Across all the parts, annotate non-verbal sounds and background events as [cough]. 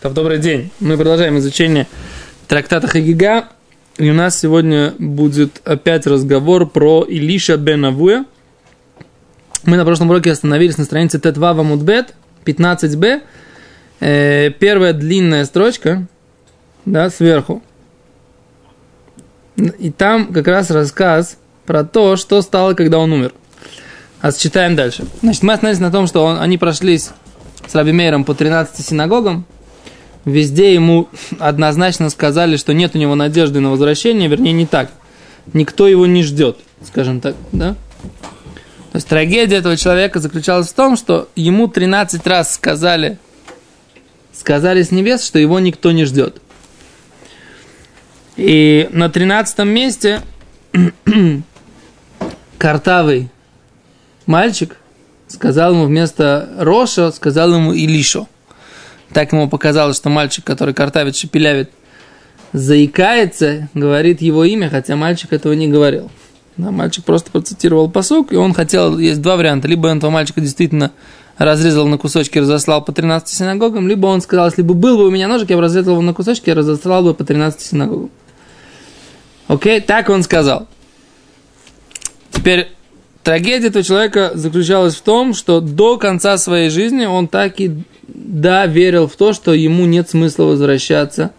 В добрый день. Мы продолжаем изучение трактата Хагига. И у нас сегодня будет опять разговор про Илиша бен Авуя. Мы на прошлом уроке остановились на странице Тетва Вамудбет, 15b. Э, первая длинная строчка, да, сверху. И там как раз рассказ про то, что стало, когда он умер. А читаем дальше. Значит, мы остановились на том, что он, они прошлись с Раби Мейером по 13 синагогам, везде ему однозначно сказали, что нет у него надежды на возвращение, вернее, не так. Никто его не ждет, скажем так, да? То есть трагедия этого человека заключалась в том, что ему 13 раз сказали, сказали с небес, что его никто не ждет. И на 13 месте [clears throat] картавый мальчик сказал ему вместо Роша, сказал ему Илишо – так ему показалось, что мальчик, который картавит, шепелявит, заикается, говорит его имя, хотя мальчик этого не говорил. Да, мальчик просто процитировал посок, и он хотел, есть два варианта. Либо он этого мальчика действительно разрезал на кусочки, разослал по 13 синагогам, либо он сказал, если бы был бы у меня ножик, я бы разрезал его на кусочки разослал бы по 13 синагогам. Окей, так он сказал. Теперь трагедия этого человека заключалась в том, что до конца своей жизни он так и да, верил в то, что ему нет смысла возвращаться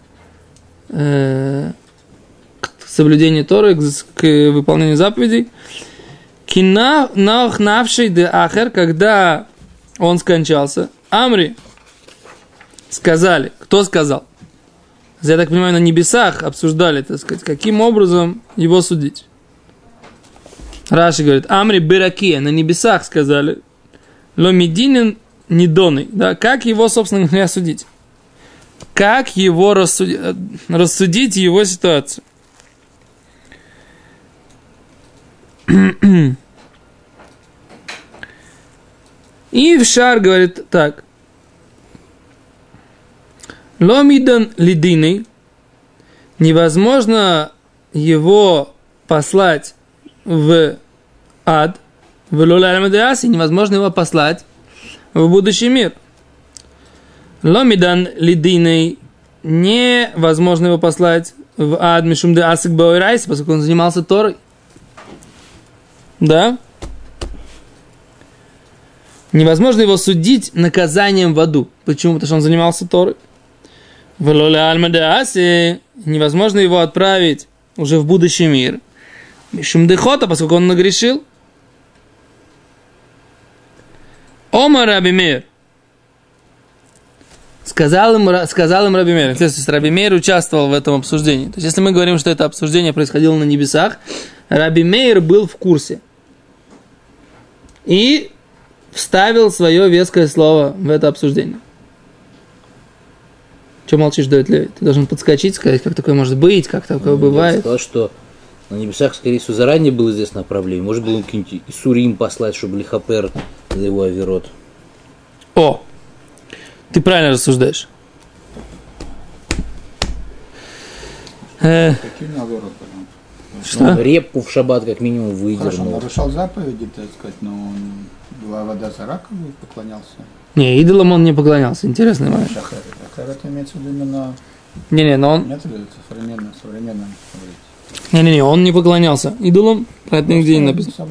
э, к соблюдению Торы, к, к выполнению заповедей. Кина навший де ахер, когда он скончался, Амри сказали, кто сказал? Я так понимаю, на небесах обсуждали, так сказать, каким образом его судить. Раши говорит, Амри Биракия, на небесах сказали, Ломидинин недоны, да, как его, собственно говоря, судить? Как его рассудить, рассудить его ситуацию? И в шар говорит так. לא מידן לידייניה невозможно его послать в ад, ולא לעלמא דאתי невозможно его послать в будущий мир. לא מידן לידייניה невозможно его послать в ад משום דעסק באורייתא, поскольку он занимался Торой. Да? Невозможно его судить наказанием в аду. Почему? Потому что он занимался Торой. В Лоле невозможно его отправить уже в будущий мир. Мишумдехота, поскольку он нагрешил. Ома Раби Мейр. Сказал им, сказал им Раби Мейр. То есть Раби Мейр участвовал в этом обсуждении. То есть если мы говорим, что это обсуждение происходило на небесах, Раби Мейр был в курсе. И вставил свое веское слово в это обсуждение. Че молчишь, Давид Леви? Ты должен подскочить, сказать, как такое может быть, как такое ну, бывает. Я сказал, что на небесах, скорее всего, заранее было известно о проблеме. Может, было какие-нибудь Исурим послать, чтобы Лихапер за его авирот. О! Ты правильно рассуждаешь. Э, наоборот? Что? Ну, репку в шаббат как минимум выдернул. Хорошо, нарушал заповеди, так сказать, но он была вода за раком поклонялся. Не, идолам он не поклонялся. Интересный момент. Шахер. Шахер это имеется в виду именно... Не-не, но он... Нет, это современно, современно Не-не-не, он не поклонялся идолам, про это нигде не написано.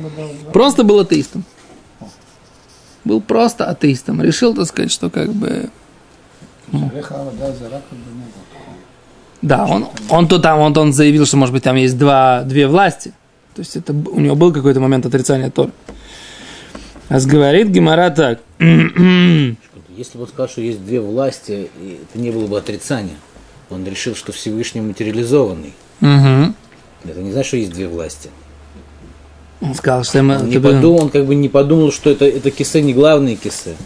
Просто был атеистом был просто атеистом. Решил, так сказать, что как бы... Ну, да, он, он то там, он, он заявил, что, может быть, там есть два, две власти. То есть это у него был какой-то момент отрицания Торы. А говорит Гимара так. [clears throat] Если бы он сказал, что есть две власти, это не было бы отрицания. Он решил, что Всевышний материализованный. Угу. Это не значит, что есть две власти. Он сказал, что ему... Он, не подумал, он как бы не подумал, что это, это кисы не главные кисы.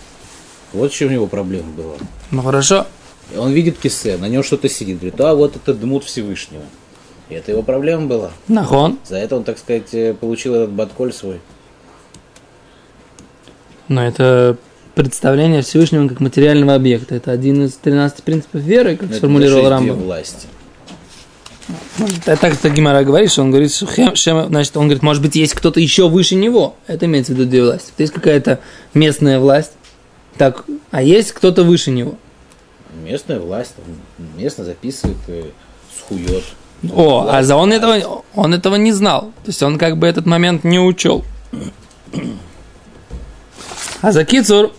Вот в чем его проблема была. Ну хорошо. Он видит кисе, на нем что-то сидит. Говорит, а вот это дмут Всевышнего. И это его проблема была. Нахон. За это он, так сказать, э, получил этот батколь свой. Но это представление Всевышнего как материального объекта. Это один из 13 принципов веры, как Но сформулировал Рамбов. власти. Это так как Гимара говорит, что он говорит, что хем, шем, значит, он говорит, может быть, есть кто-то еще выше него. Это имеется в виду две власти. То есть какая-то местная власть, так, а есть кто-то выше него. Местная власть местно записывает, э, схует. О, а за он этого, он этого не знал. То есть он как бы этот момент не учел. А за Кицур,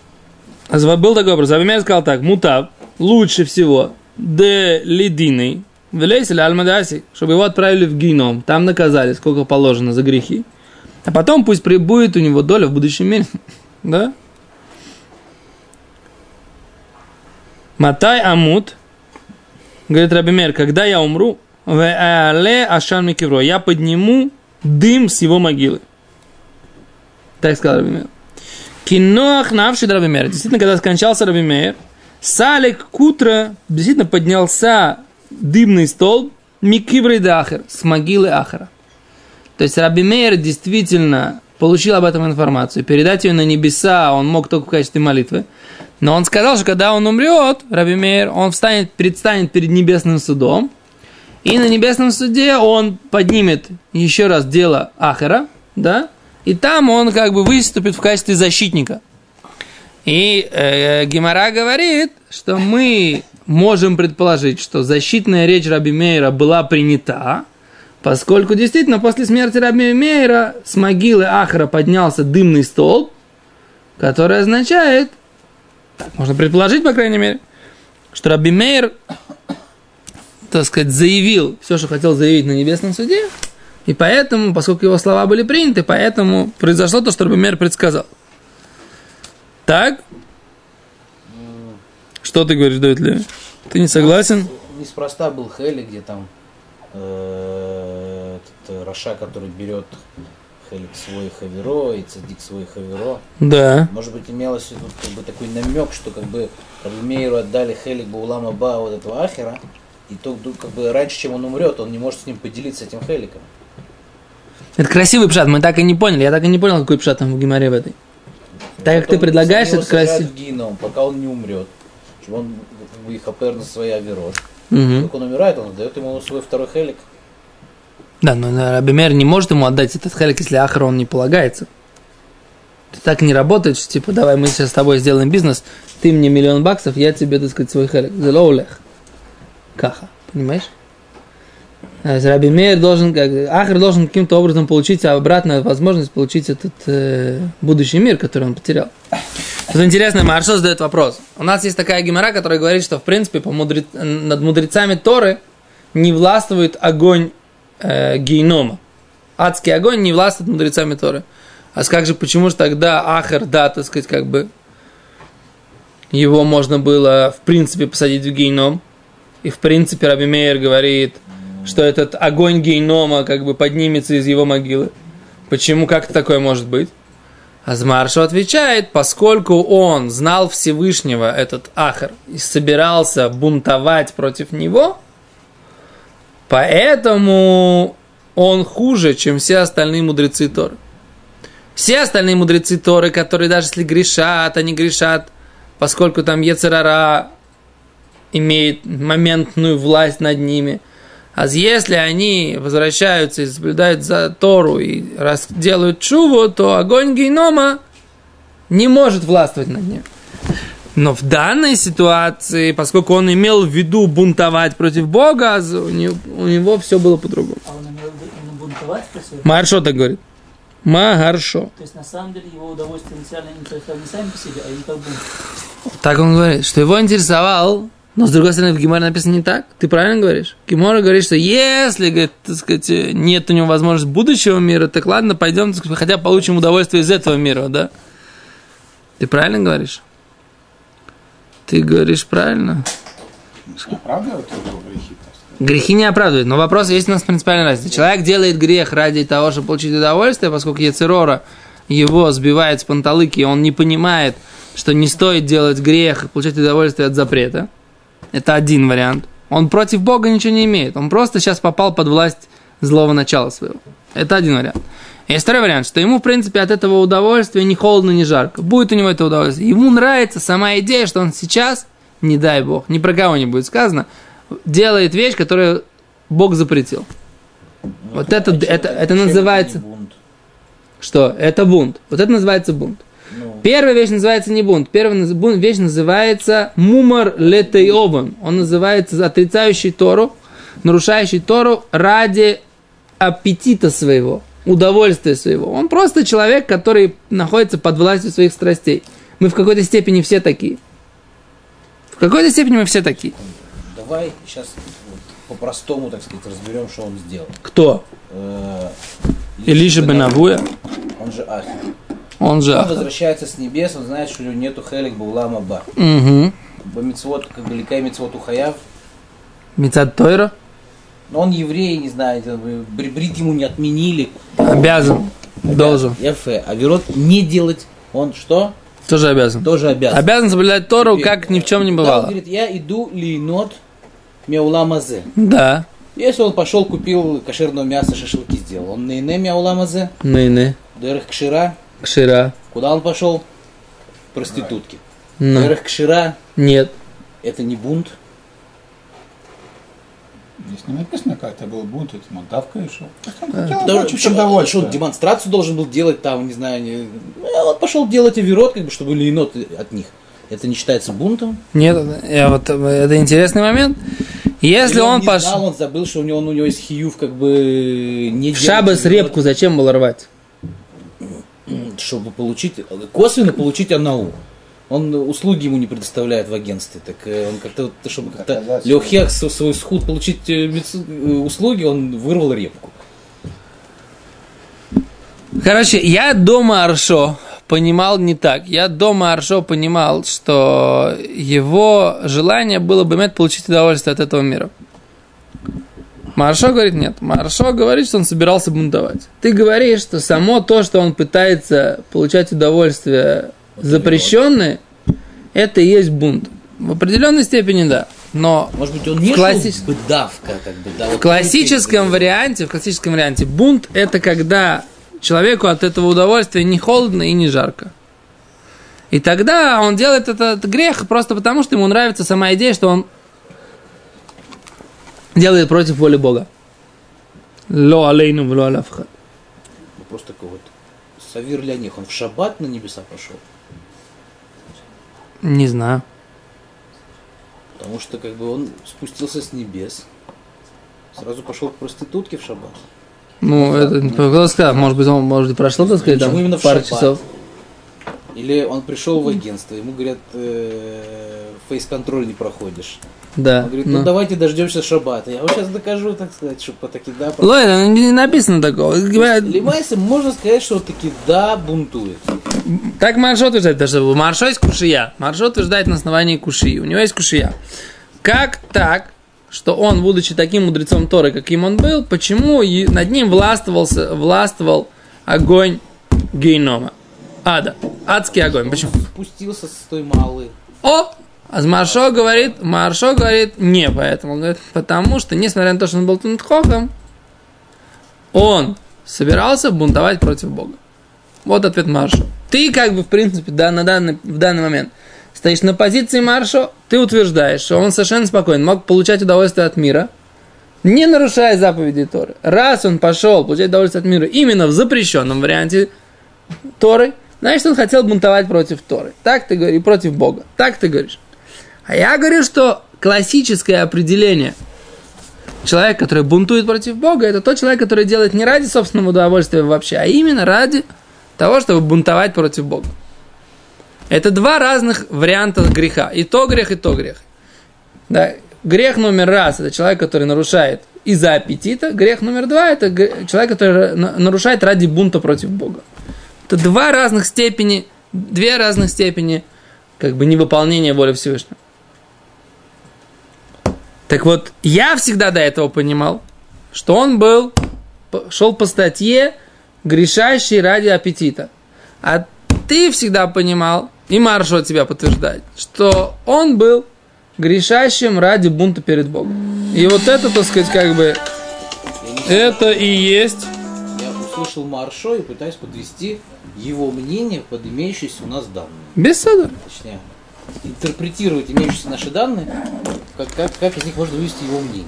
был такой образ. Абимер сказал так, мутав, лучше всего, де лединой, влезли альмадаси, чтобы его отправили в геном, там наказали, сколько положено за грехи. А потом пусть прибудет у него доля в будущем мире. [laughs] Да? Матай Амут, говорит Рабимер, когда я умру, ашан микевро, я подниму дым с его могилы. Так сказал Рабимер. Киноах навший Рабимер. Действительно, когда скончался Рабимер, Салик Кутра действительно поднялся дымный столб Микивры Дахар, с могилы Ахара. То есть Раби Мейер действительно получил об этом информацию. Передать ее на небеса он мог только в качестве молитвы. Но он сказал, что когда он умрет, Раби Мейер, он встанет, предстанет перед небесным судом. И на небесном суде он поднимет еще раз дело Ахара, да, и там он как бы выступит в качестве защитника. И э, Гемора говорит, что мы можем предположить, что защитная речь Раби Мейера была принята, поскольку действительно после смерти Раби Мейера с могилы Ахара поднялся дымный столб, который означает, так можно предположить, по крайней мере, что Раби Мейер, так сказать, заявил все, что хотел заявить на небесном суде, и поэтому, поскольку его слова были приняты, поэтому произошло то, что Раби Мейер предсказал. Так? Что ты говоришь, Давид Леви? Ты не согласен? Неспроста был Хели, где там э, этот э, Раша, который берет Хелик свой Хаверо и Цадик свой Хаверо. Да. Может быть, имелось виду как бы такой намек, что как бы Рабимейру отдали Хелик Баулама Ба вот этого Ахера, и то как бы раньше, чем он умрет, он не может с ним поделиться этим Хеликом. Это красивый пшат, мы так и не поняли. Я так и не понял, какой пшат там в Гимаре в этой. Так как ты предлагаешь, это красиво. Геном, пока он не умрет. Чтобы он опер на свои аверот. Угу. Как он умирает, он дает ему свой второй хелик. Да, но Рабимер не может ему отдать этот хелик, если Ахар он не полагается. Это так не работает, что типа, давай мы сейчас с тобой сделаем бизнес, ты мне миллион баксов, я тебе, так сказать, свой хелик. Зелоулех. Каха. Понимаешь? А Раби Мейер должен, как, Ахар должен каким-то образом получить обратно возможность получить этот э, будущий мир, который он потерял. Тут интересно, Маршал задает вопрос. У нас есть такая гемора, которая говорит, что в принципе по мудре... над мудрецами Торы не властвует огонь э, гейнома. Адский огонь не властвует мудрецами Торы. А как же, почему же тогда Ахар, да, так сказать, как бы его можно было в принципе посадить в гейном? И в принципе Раби Мейер говорит, что этот огонь гейнома как бы поднимется из его могилы. Почему, как такое может быть? Азмаршу отвечает, поскольку он знал Всевышнего, этот Ахар, и собирался бунтовать против него, поэтому он хуже, чем все остальные мудрецы Торы. Все остальные мудрецы Торы, которые даже если грешат, они грешат, поскольку там Ецерара имеет моментную власть над ними – а если они возвращаются и соблюдают за Тору и делают чуву, то огонь генома не может властвовать над ним. Но в данной ситуации, поскольку он имел в виду бунтовать против Бога, у него, у него все было по-другому. А он имел в бунтовать против Маршо так говорит. Магаршо. То есть на самом деле его удовольствие инициально не сами по себе, а именно как бунт. Так он говорит, что его интересовал но, с другой стороны, в Гиморе написано не так. Ты правильно говоришь? Гимора говорит, что если, говорит, так сказать, нет у него возможности будущего мира, так ладно, пойдем, так сказать, хотя получим удовольствие из этого мира, да? Ты правильно говоришь? Ты говоришь правильно. Оправдывают его грехи? Грехи не оправдывают, но вопрос есть у нас принципиальная разница. Человек делает грех ради того, чтобы получить удовольствие, поскольку Яцерора его сбивает с панталыки, и он не понимает, что не стоит делать грех и получать удовольствие от запрета – это один вариант. Он против Бога ничего не имеет. Он просто сейчас попал под власть злого начала своего. Это один вариант. Есть второй вариант, что ему, в принципе, от этого удовольствия ни холодно, ни жарко. Будет у него это удовольствие. Ему нравится сама идея, что он сейчас, не дай Бог, ни про кого не будет сказано, делает вещь, которую Бог запретил. Ну, вот это, это, это, это называется... Бунт. Что? Это бунт. Вот это называется бунт. Первая вещь называется не бунт. Первая вещь называется мумар летейован. Он называется отрицающий Тору, нарушающий Тору ради аппетита своего, удовольствия своего. Он просто человек, который находится под властью своих страстей. Мы в какой-то степени все такие. В какой-то степени мы все такие. Давай сейчас по-простому, так сказать, разберем, что он сделал. Кто? Э, Илиша бен Авуя, Он же Ахи. Он же Он возвращается с небес, он знает, что у него нету хелик баулама ба. Угу. Бамицвот, как бы ликай мицвот ухаяв. Мецад Тойра Но он еврей, не знаю, э, бри- брит ему не отменили. обязан, должен, Яфе. А Верот не делать, он что? тоже обязан. Тоже обязан. Обязан соблюдать Тору, Теперь, как ни в чем не да, Он бывало. говорит, я иду линот мяуламазе. Да, Если он пошел, купил кошерного мяса, шашлыки сделал. Он нейне мяуламазе, ныны, дерх кшира. Кшира, Куда он пошел? К Проститутке. ну, кшира, нет. это не бунт. Здесь не написано, как это был бунт, этим он давкой шел. Просто он хотел Да, получить что, что, демонстрацию должен был делать там, не знаю, не... Ну, вот пошел делать оверот, как бы, чтобы линот от них. Это не считается бунтом. Нет, я вот, э, это интересный момент. Если Или он не пошел... он забыл, что у него, у него есть хиюв, как бы не В шабас репку зачем было рвать? Чтобы получить, косвенно получить анау. Он услуги ему не предоставляет в агентстве, так э, он как-то, вот, чтобы как-то. Лехех свой схуд получить э, э, услуги, он вырвал репку. Короче, я дома Аршо понимал не так. Я дома Аршо понимал, что его желание было бы иметь получить удовольствие от этого мира. Маршо говорит нет. Маршо говорит, что он собирался бунтовать. Ты говоришь, что само то, что он пытается получать удовольствие запрещенное, это и есть бунт. В определенной степени да. Но Может быть, он не Классич- шел бы давка, как бы, да. в вот классическом только- варианте, в классическом варианте бунт это когда человеку от этого удовольствия не холодно и не жарко. И тогда он делает этот грех просто потому, что ему нравится сама идея, что он делает против воли Бога. Ло алейну, ло аляфха. Вопрос такой вот. Савир Леоних, он в шаббат на небеса пошел? Не знаю. Потому что как бы он спустился с небес, сразу пошел к проститутке в шаббат. Ну, это кто сказал, может быть, он может и прошло, так сказать, там пару часов. Или он пришел в агентство, ему говорят, э, фейс-контроль не проходишь. Да. Он говорит, ну. ну давайте дождемся шаббата. Я вам сейчас докажу, так сказать, что по таки да. про- Лой, ну, не написано такого. Лимайса можно сказать, что таки да бунтует. Так Маршо утверждает, даже у Маршо есть кушия. Маршо утверждает на основании кушии. У него есть кушия. Как так, что он, будучи таким мудрецом Торы, каким он был, почему над ним властвовался, властвовал огонь гейнома? Ада. Адский огонь. Почему? Спустился с той малой. О! А Маршо говорит, Маршо говорит, не поэтому. Он говорит, потому что, несмотря на то, что он был Тунтхохом, он собирался бунтовать против Бога. Вот ответ Маршо. Ты как бы, в принципе, да, на данный, в данный момент стоишь на позиции Маршо, ты утверждаешь, что он совершенно спокойно мог получать удовольствие от мира, не нарушая заповеди Торы. Раз он пошел получать удовольствие от мира именно в запрещенном варианте Торы, значит, он хотел бунтовать против Торы. Так ты говоришь, против Бога. Так ты говоришь. А я говорю, что классическое определение человека, который бунтует против Бога, это тот человек, который делает не ради собственного удовольствия вообще, а именно ради того, чтобы бунтовать против Бога. Это два разных варианта греха. И то грех, и то грех. Да. Грех номер раз – это человек, который нарушает из-за аппетита. Грех номер два – это человек, который на- нарушает ради бунта против Бога. Это два разных степени, две разных степени как бы невыполнения воли Всевышнего. Так вот, я всегда до этого понимал, что он был, шел по статье, грешащий ради аппетита. А ты всегда понимал, и Маршо тебя подтверждает, что он был грешащим ради бунта перед Богом. И вот это, так сказать, как бы, это и есть услышал Маршо и пытаюсь подвести его мнение под имеющиеся у нас данные. беседа. Точнее, интерпретировать имеющиеся наши данные, как, как, как из них можно вывести его мнение.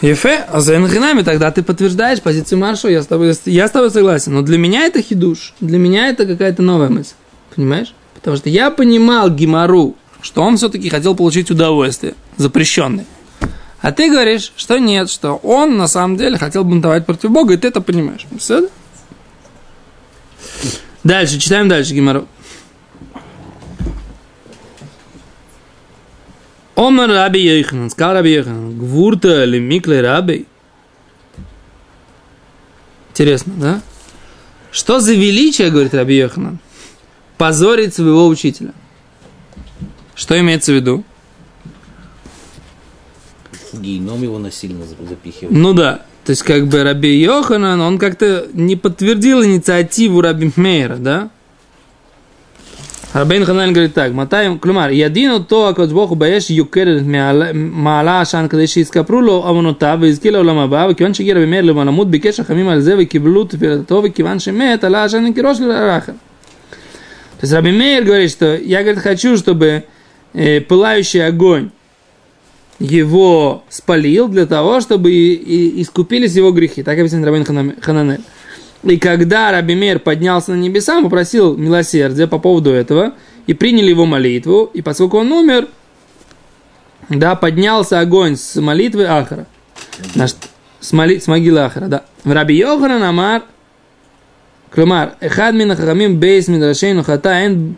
Ефе, а за Энхинами тогда ты подтверждаешь позицию Маршо, я с тобой, я с тобой согласен. Но для меня это хидуш, для меня это какая-то новая мысль. Понимаешь? Потому что я понимал Гимару, что он все-таки хотел получить удовольствие, запрещенное. А ты говоришь, что нет, что он на самом деле хотел бунтовать против Бога, и ты это понимаешь. Все? Дальше, читаем дальше Гимару. Омар Раби Йоханан, сказал Раби Йоханан, гвурта ли микле Раби? Интересно, да? Что за величие, говорит Раби Йоханан, позорить своего учителя? Что имеется в виду? В гейном его насильно запихивают. Ну да, то есть как бы Раби Йоханан, он как-то не подтвердил инициативу Раби Мейра, да? Рабейн Ханан говорит так, Матай, клюмар, ядину то, акодж Богу баеш юкер מעלה עשן כדי שיסקפרו לו עוונותיו ויזכי לעולם הבא וכיוון שהגיע רבי מאיר למלמות ביקש חכמים על זה וקיבלו תפילתו וכיוון שמת עלה עשן כראש לרחם. То есть Раби Мейер говорит, что я говорит, хочу, чтобы э, пылающий огонь его спалил для того, чтобы и, и искупились его грехи. Так объясняет Рабин Хананель. И когда Раби Мейр поднялся на небеса, он попросил милосердия по поводу этого, и приняли его молитву, и поскольку он умер, да, поднялся огонь с молитвы Ахара. Наш, с, моли, с могилы Ахара, да. В Раби Йоханан Амар, Клумар, Эхад мин хахамим бейс мидрашейну хатаэн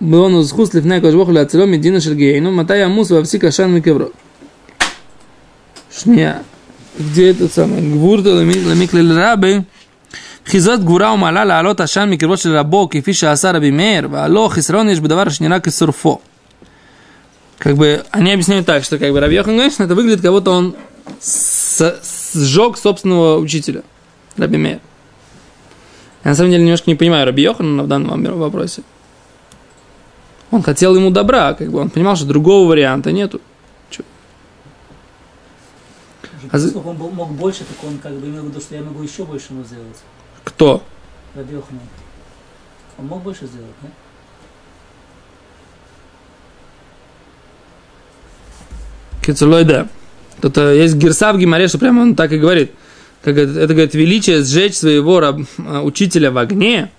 אין בנו זכות לפני הקדוש ברוך הוא להצילו מדינו של גיהינום, מתי ימוס ויפסיק עשן מקברו. שנייה, где это самое, גבורתו למקלל רבי, חיזות גבורה ומעלה לעלות עשן מקרבו של רבו כפי שעשה רבי מאיר, והלא חסרון יש בדבר שנראה כשורפו. Как бы они объясняют так, что как бы Раби Йохан говорит, что это выглядит, как будто он с- сжег собственного учителя, Раби Мейер. Я на самом деле немножко не понимаю Раби Йохана в данном вопросе. Он хотел ему добра, как бы он понимал, что другого варианта нету. А за- он был- мог больше, так он как бы имел в виду, что я могу еще больше ему сделать. Кто? Раби Йоханан. Он мог больше сделать, да? Кицелой, да. Тут э, есть герса в Гимаре, что прямо он так и говорит. Как это, это говорит, величие сжечь своего раб- э, учителя в огне.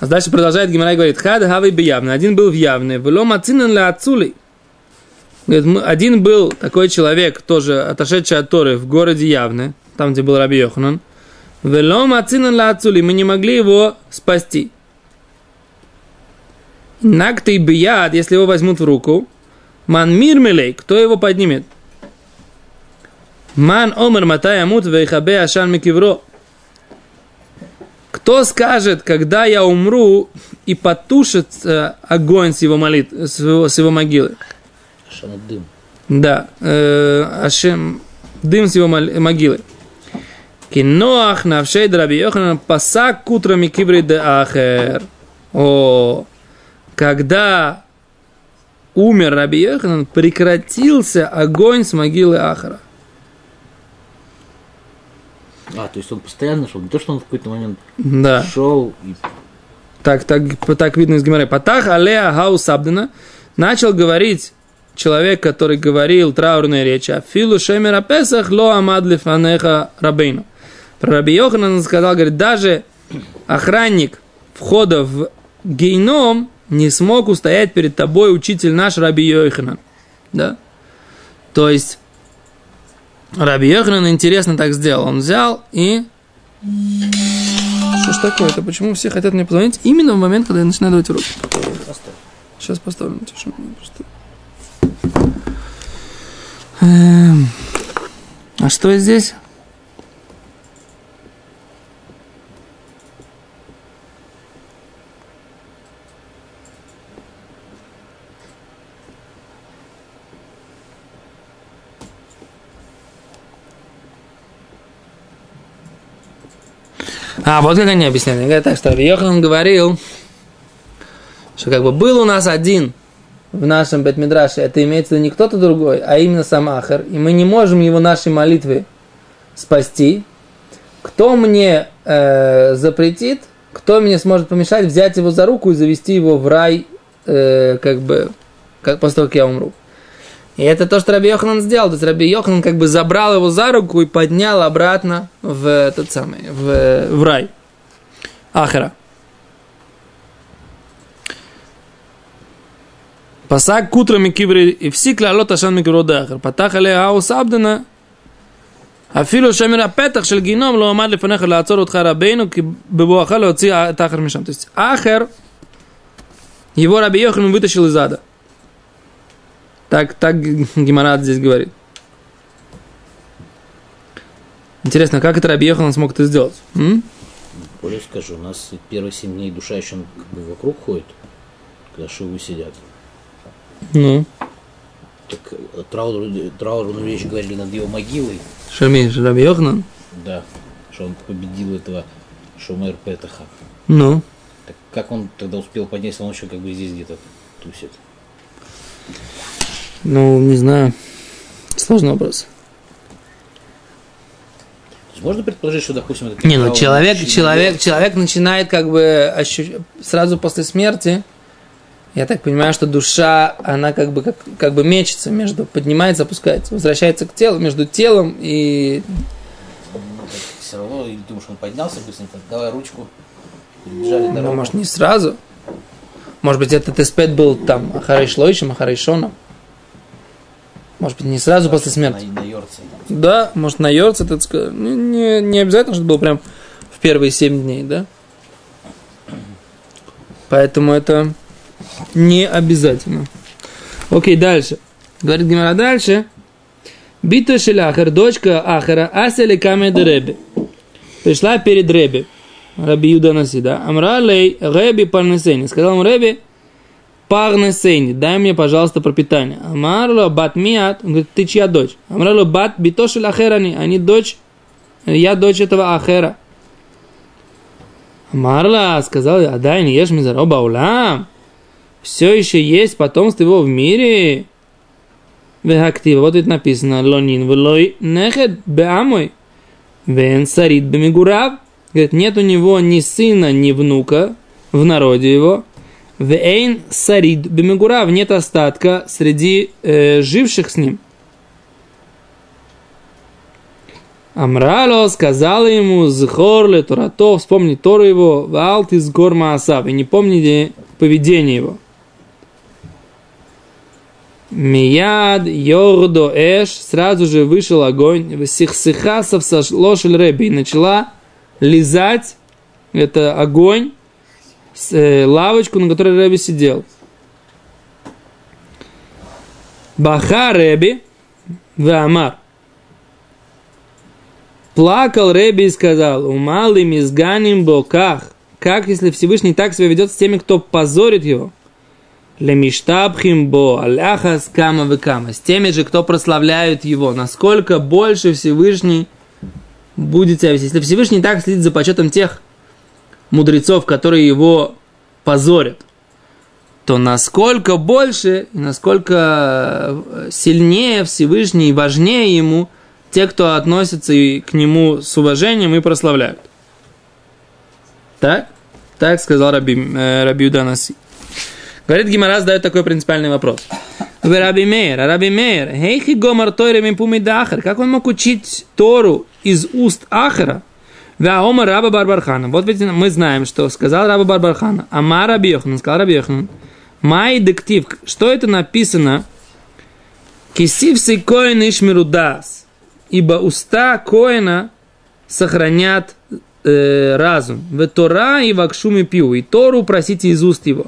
А дальше продолжает Гимара и говорит, хад хавы явный. Один был в явный. Вело мацинан ля ацули. Один был такой человек, тоже отошедший от Торы в городе Явны, там, где был Раби Йоханан. Вело мацинан ля ацули. Мы не могли его спасти. Накты бияд, если его возьмут в руку, Ман мирмелей, кто его поднимет? Ман омер матай амут вейхабе ашан микивро. Кто скажет, когда я умру и потушит э, огонь с его, молит, с его, с его могилы? Шану дым. Да, э, Ашем, дым с его могилы. Киноах навшей драби Йоханан пасак кутра микибри де ахер. О, когда умер Раби Йоханан, прекратился огонь с могилы Ахара. А, то есть он постоянно шел, не то, что он в какой-то момент Да. шел и Так, так, так видно из Гимары. Патах алея хаус абдена начал говорить человек, который говорил траурные речи. Афилу шемера песах ло амад лифанеха рабейну. Про Раби Йоханан сказал, говорит, даже охранник входа в гейном не смог устоять перед тобой учитель наш Раби Йоханан. Да? То есть Раби Йоханан интересно так сделал. Он взял и что ж такое-то? Почему все хотят мне позвонить именно в момент, когда я начинаю давать урок? поставь. Сейчас поставлю тишину. Просто... Эм, А что здесь? А, вот как они объясняли. Они говорят так, что Йоханан говорил, что как бы был у нас один в нашем Бетмидраше, это имеется в виду не кто-то другой, а именно сам Ахар, и мы не можем его нашей молитвы спасти. Кто мне э, запретит, кто мне сможет помешать взять его за руку и завести его в рай, э, как бы, как после того, как я умру. И это то, что Раби Йоханан сделал. То есть Раби Йоханан как бы забрал его за руку и поднял обратно в этот самый, в, в рай. Ахара. פסק קוטרה מקברי, הפסיק לעלות עשן מקברות דאחר, פתח עליה האוס עבדנה, אפילו שמר הפתח של גיהנום לא עמד לפניך לעצור אותך רבינו, כי בבואך להוציא את האחר משם. То есть, Ахер, его Раби Йохан вытащил из ада. Так, так Гимарат здесь говорит. Интересно, как это Раби Йохан смог это сделать? М? Более скажу, у нас первые семь дней душа еще как бы вокруг ходит, когда шивы сидят. Ну, Так э, траур, траурную вещь говорили над его могилой, Шамиш, Раби Йоханан? да, что он победил этого Шумер Петаха. Ну, Так как он тогда успел подняться, он еще как бы здесь где-то тусит. Ну, не знаю. Сложный вопрос. Есть можно предположить, что, допустим, этот Не, ну человек, щит человек, человек начинает как бы ощу- сразу после смерти. Я так понимаю, что душа, она как бы как, как бы мечется между, поднимается, опускается, возвращается к телу, между телом и все равно, или думаешь, он поднялся быстренько, давай ручку, Ну, может, не сразу. Может быть, этот эспет был там Ахарей Шоном. Может быть, не сразу после смерти. На, на Йорце. Да, может, на Йорце, так сказать. Ну, Не, не обязательно, чтобы было прям в первые семь дней, да? Поэтому это не обязательно. Окей, дальше. Говорит Гимара дальше. Бита Шелахар, дочка Ахара, Асели Камед Реби. Пришла перед Реби. Раби Юда Насида. Амра лей Реби Парнесени. Сказал ему Реби, Парнесени, дай мне, пожалуйста, пропитание. Амарло бат миат, он говорит, ты чья дочь? Амрало бат битошель ахерани, они дочь, я дочь этого ахера. Амарла сказал, а дай не ешь мизароба улам. Все еще есть потомство его в мире. Вехактива, вот это написано, лонин влой нехед беамой. Вен сарит бемигурав. Говорит, нет у него ни сына, ни внука в народе его. Вейн сарид бемигурав, нет остатка среди э, живших с ним. Амрало сказала ему, Зхор ле Торато, вспомни Тору его, Вал ты с гор Маасав, и не помните поведение его. Мияд Йордо Эш, сразу же вышел огонь, Сихсихасов лошель Рэби, и начала лизать, это огонь, лавочку, на которой Рэби сидел. Баха Рэби, Вамар. Плакал Рэби и сказал, умалый мизганим боках. Как, если Всевышний так себя ведет с теми, кто позорит его? Лемиштабхим бо аляхас кама векама. С теми же, кто прославляют его. Насколько больше Всевышний будет себя вести. Если Всевышний так следит за почетом тех мудрецов, которые его позорят, то насколько больше и насколько сильнее Всевышний важнее ему те, кто относятся и к нему с уважением и прославляют. Так? Так сказал Раби, э, Раби Уданаси. Говорит, Гимара задает такой принципиальный вопрос. Раби Мейер, а Раби Мейер, хейхи гомар тойре мипуми дахар. Как он мог учить Тору из уст Ахара? Ва омар Раба Барбархана. Вот ведь мы знаем, что сказал Раба Барбархана. Ама Раби Йоханан, сказал Раби Йоханан. Май дектив. Что это написано? Кисивси коин ишмиру дас. Ибо уста коина сохранят э, разум. В Тора и вакшуми пиу. И Тору просите из уст его.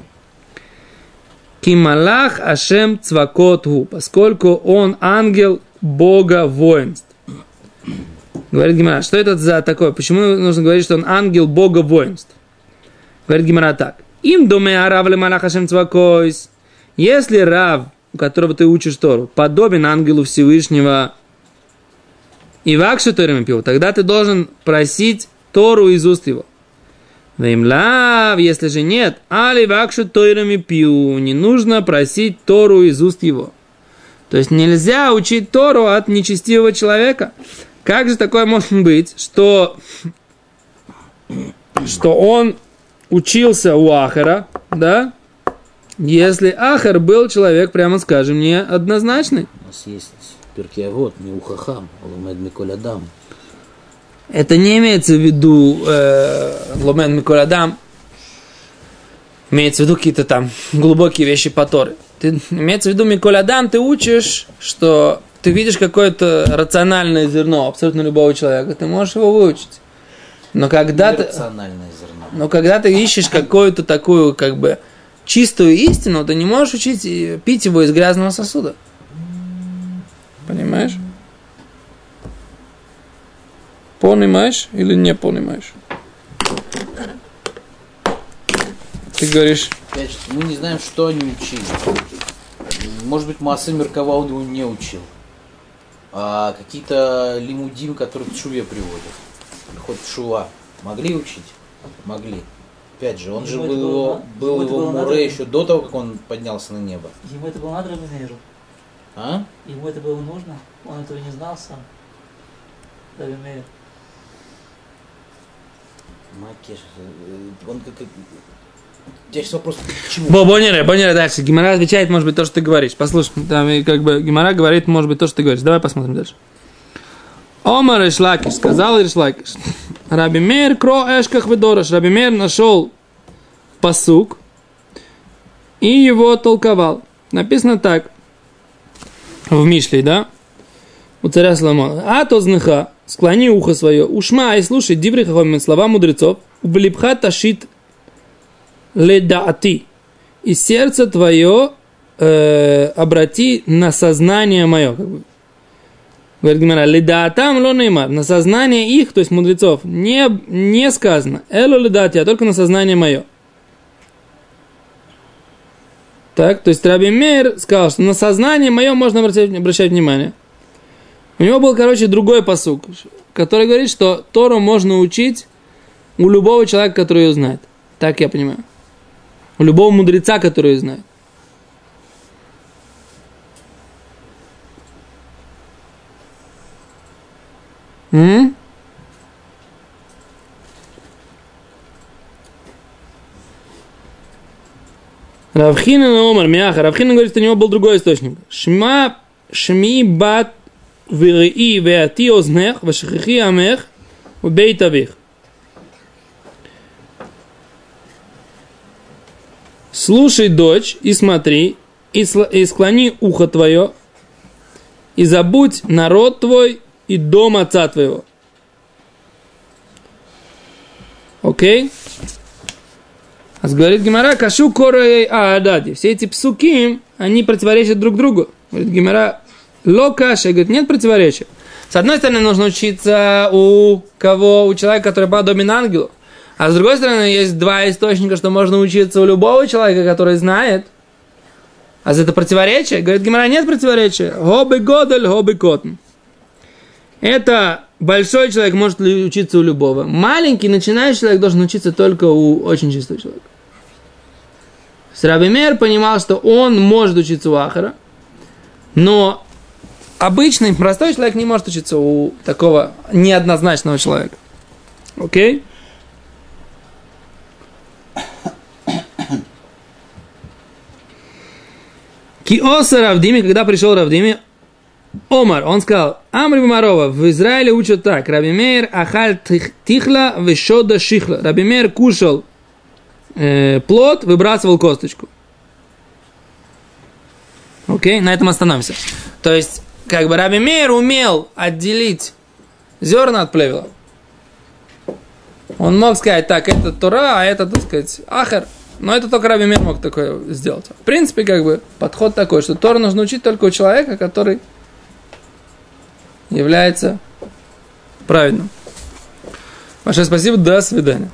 Кималах Ашем Цвакоту, поскольку он ангел Бога воинств. Говорит Гимара, что это за такое? Почему нужно говорить, что он ангел Бога воинств? Говорит Гимара так. Им доме арав ле малах Ашем Цвакойс. Если рав, у которого ты учишь Тору, подобен ангелу Всевышнего и вакшу Торами пил, тогда ты должен просить Тору из уст его. Веймлав, если же нет, али вакшу тойрами пью, не нужно просить Тору из уст его. То есть нельзя учить Тору от нечестивого человека. Как же такое может быть, что, что он учился у Ахара, да, если Ахар был человек, прямо скажем, неоднозначный? У нас есть перкиавод, не ухахам, ломед миколь адам. Это не имеется в виду э, Ломен Миколадам, имеется в виду какие-то там глубокие вещи по Торе. Ты, имеется в виду, Миколь Адам, ты учишь, что ты видишь какое-то рациональное зерно абсолютно любого человека, ты можешь его выучить. Но когда ты, но когда ты ищешь какую-то такую, как бы, чистую истину, ты не можешь учить и пить его из грязного сосуда. Понимаешь? Понимаешь или не понимаешь? Ты говоришь, Опять мы не знаем, что они учили. Может быть, Масы Меркава он его не учил. А какие-то лимудим, которые к Шуве приводят. Хоть Шува. Могли учить? Могли. Опять же, он же Ему это был было его, был его? Муре еще до того, как он поднялся на небо. Ему это было надо Раминейру? А? Ему это было нужно? Он этого не знал сам? Раминейр. Макеш, э, он как... Сейчас вопрос к чему? Бо, Бонере, Бонере, дальше. Гимара отвечает, может быть, то, что ты говоришь. Послушай, там и как бы Гимара говорит, может быть, то, что ты говоришь. Давай посмотрим дальше. Омар Ишлакиш, сказал Ишлакиш. Раби Мейр кро эшках ведораш. Раби Мейр нашел посук и его толковал. Написано так. В Мишле, да? У царя Соломона. А то зныха, склони ухо свое, ушма и слушай дибри хахомин, слова мудрецов,ублипха ташит ледаати. И сердце твое э, обрати на сознание мое. Говорит Гимара, ледаатам ло неймар. На сознание их, то есть мудрецов, не, не сказано. Эло ледаати, а только на сознание мое. Так, то есть Раби Мейер сказал, что на сознание мое можно обращать, обращать внимание. У него был, короче, другой посук, который говорит, что Тору можно учить у любого человека, который ее знает. Так я понимаю. У любого мудреца, который знает. М? Равхина на Омар Мяха. Равхина говорит, что у него был другой источник. Шма шми бат вирии веати ознех вашихихи амех убейт авих. Слушай, дочь, и смотри, и, сл- и склони ухо твое, и забудь народ твой и дом отца твоего. Окей? А говорит Гимара, кашу корей аадади. Все эти псуки, они противоречат друг другу. Говорит Гимара, ло каша. Говорит, нет противоречия. С одной стороны, нужно учиться у кого? У человека, который подобен ангелу. А с другой стороны, есть два источника, что можно учиться у любого человека, который знает. А за это противоречие? Говорит Гимара, нет противоречия. Хобби годель, хобби котн. Это большой человек может учиться у любого. Маленький, начинающий человек должен учиться только у очень чистого человека. Срабимер понимал, что он может учиться у Ахара, но обычный, простой человек не может учиться у такого неоднозначного человека. Окей? Киоса Равдими, когда пришел Равдими, Омар, он сказал, Амри Марова, в Израиле учат так, Раби Мейр ахаль тих- тихла вешода шихла. Раби Мейр кушал э, плод, выбрасывал косточку. Окей, на этом остановимся. То есть, как бы Раби Мейр умел отделить зерна от плевела. Он мог сказать, так, это Тора, а это, так сказать, Ахар. Но это только Раби Мейр мог такое сделать. В принципе, как бы, подход такой, что Тору нужно учить только у человека, который является праведным. Большое спасибо, до свидания.